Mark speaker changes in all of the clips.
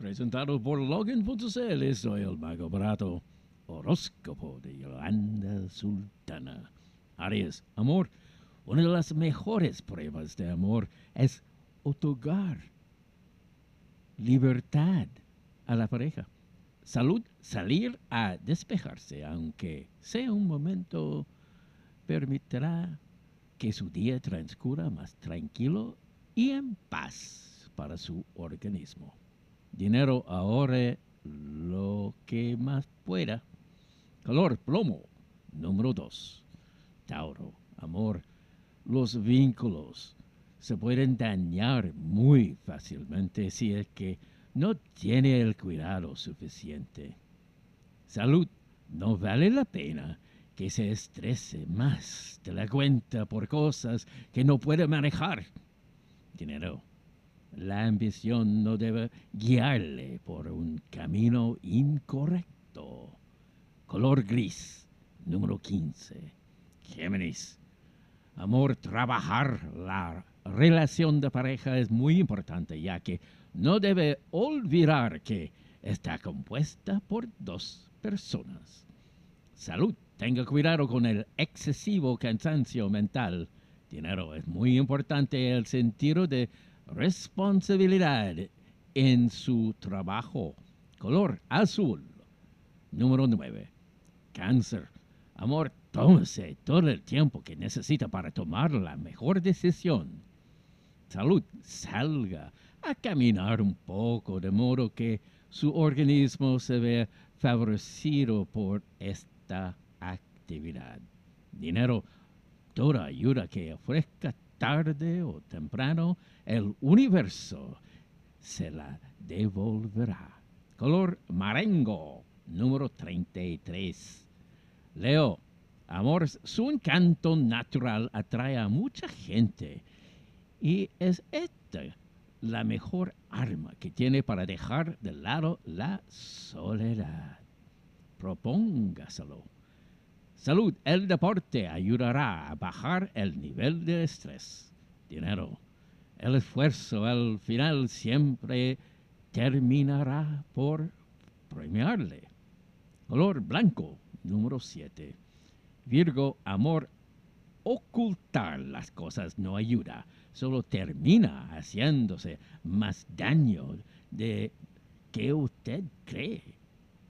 Speaker 1: presentado por Logan.cl. Soy el mago barato. Horóscopo de Yolanda Sultana. Aries, amor. Una de las mejores pruebas de amor es otorgar libertad a la pareja. Salud, salir a despejarse, aunque sea un momento, permitirá que su día transcurra más tranquilo y en paz para su organismo. Dinero ahorre lo que más pueda. Color plomo. Número 2. Tauro. Amor. Los vínculos se pueden dañar muy fácilmente si es que no tiene el cuidado suficiente. Salud. No vale la pena que se estrese más de la cuenta por cosas que no puede manejar. Dinero. La ambición no debe guiarle por un camino incorrecto. Color gris, número 15. Géminis. Amor, trabajar la relación de pareja es muy importante, ya que no debe olvidar que está compuesta por dos personas. Salud. Tenga cuidado con el excesivo cansancio mental. Dinero es muy importante el sentido de responsabilidad en su trabajo. Color azul. Número 9. Cáncer. Amor, tómese todo el tiempo que necesita para tomar la mejor decisión. Salud. Salga a caminar un poco de modo que su organismo se vea favorecido por esta actividad. Dinero, toda ayuda que ofrezca tarde o temprano, el universo se la devolverá. Color marengo, número 33. Leo, amor, su encanto natural atrae a mucha gente y es esta la mejor arma que tiene para dejar de lado la soledad. Propóngaselo. Salud, el deporte ayudará a bajar el nivel de estrés. Dinero, el esfuerzo al final siempre terminará por premiarle. Color blanco, número 7. Virgo, amor, ocultar las cosas no ayuda, solo termina haciéndose más daño de que usted cree.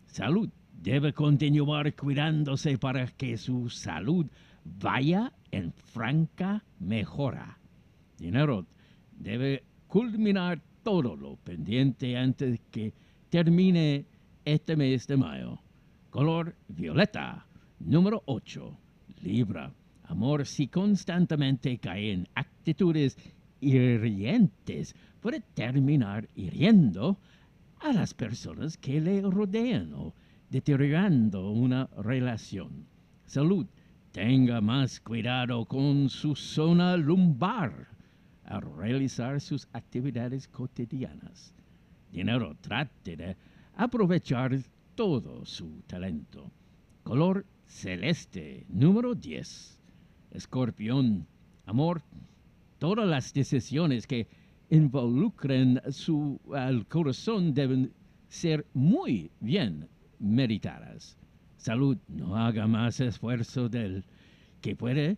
Speaker 1: Salud, debe continuar cuidándose para que su salud vaya en franca mejora. Dinero debe culminar todo lo pendiente antes que termine este mes de mayo. Color violeta, número 8. Libra. Amor, si constantemente cae en actitudes hirientes, puede terminar hiriendo a las personas que le rodean o deteriorando una relación. Salud. Tenga más cuidado con su zona lumbar al realizar sus actividades cotidianas. Dinero. Trate de aprovechar todo su talento. Color celeste. Número 10. Escorpión. Amor. Todas las decisiones que involucren su al corazón deben ser muy bien meditadas. Salud, no haga más esfuerzo del que puede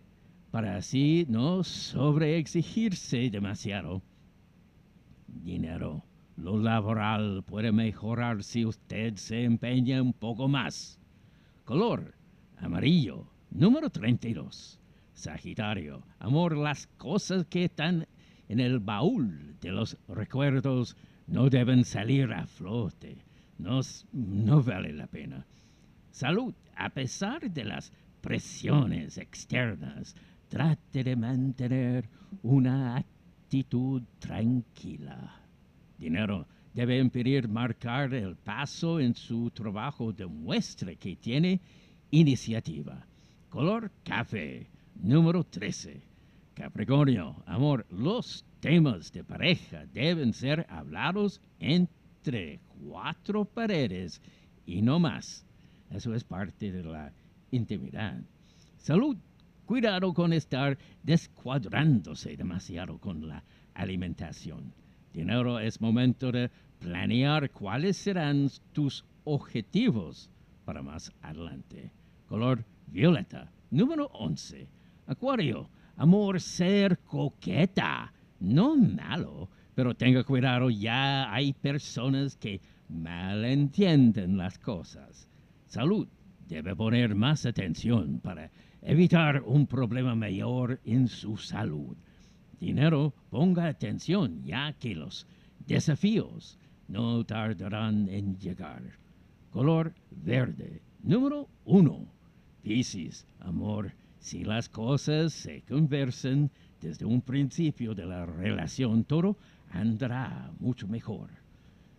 Speaker 1: para así no sobreexigirse demasiado. Dinero, lo laboral puede mejorar si usted se empeña un poco más. Color, amarillo, número 32. Sagitario, amor, las cosas que están en el baúl de los recuerdos no deben salir a flote no, no vale la pena. Salud, a pesar de las presiones externas, trate de mantener una actitud tranquila. Dinero debe impedir marcar el paso en su trabajo, demuestre que tiene iniciativa. Color café, número 13. Capricornio, amor, los temas de pareja deben ser hablados entre cuatro paredes y no más. Eso es parte de la intimidad. Salud. Cuidado con estar descuadrándose demasiado con la alimentación. Dinero es momento de planear cuáles serán tus objetivos para más adelante. Color violeta. Número 11. Acuario. Amor, ser coqueta. No malo, pero tenga cuidado, ya hay personas que malentienden las cosas. Salud. Debe poner más atención para evitar un problema mayor en su salud. Dinero, ponga atención, ya que los desafíos no tardarán en llegar. Color verde. Número uno. Piscis, amor, si las cosas se conversan desde un principio de la relación, todo andará mucho mejor.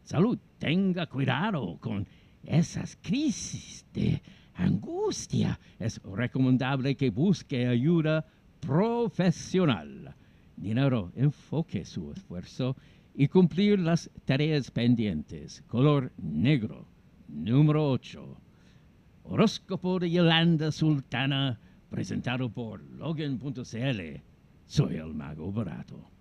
Speaker 1: Salud, tenga cuidado con esas crisis de angustia. Es recomendable que busque ayuda profesional. Dinero, enfoque su esfuerzo y cumplir las tareas pendientes. Color negro. Número 8. Horóscopo de Yolanda Sultana, presentado por Logan.cl. Soy el mago barato.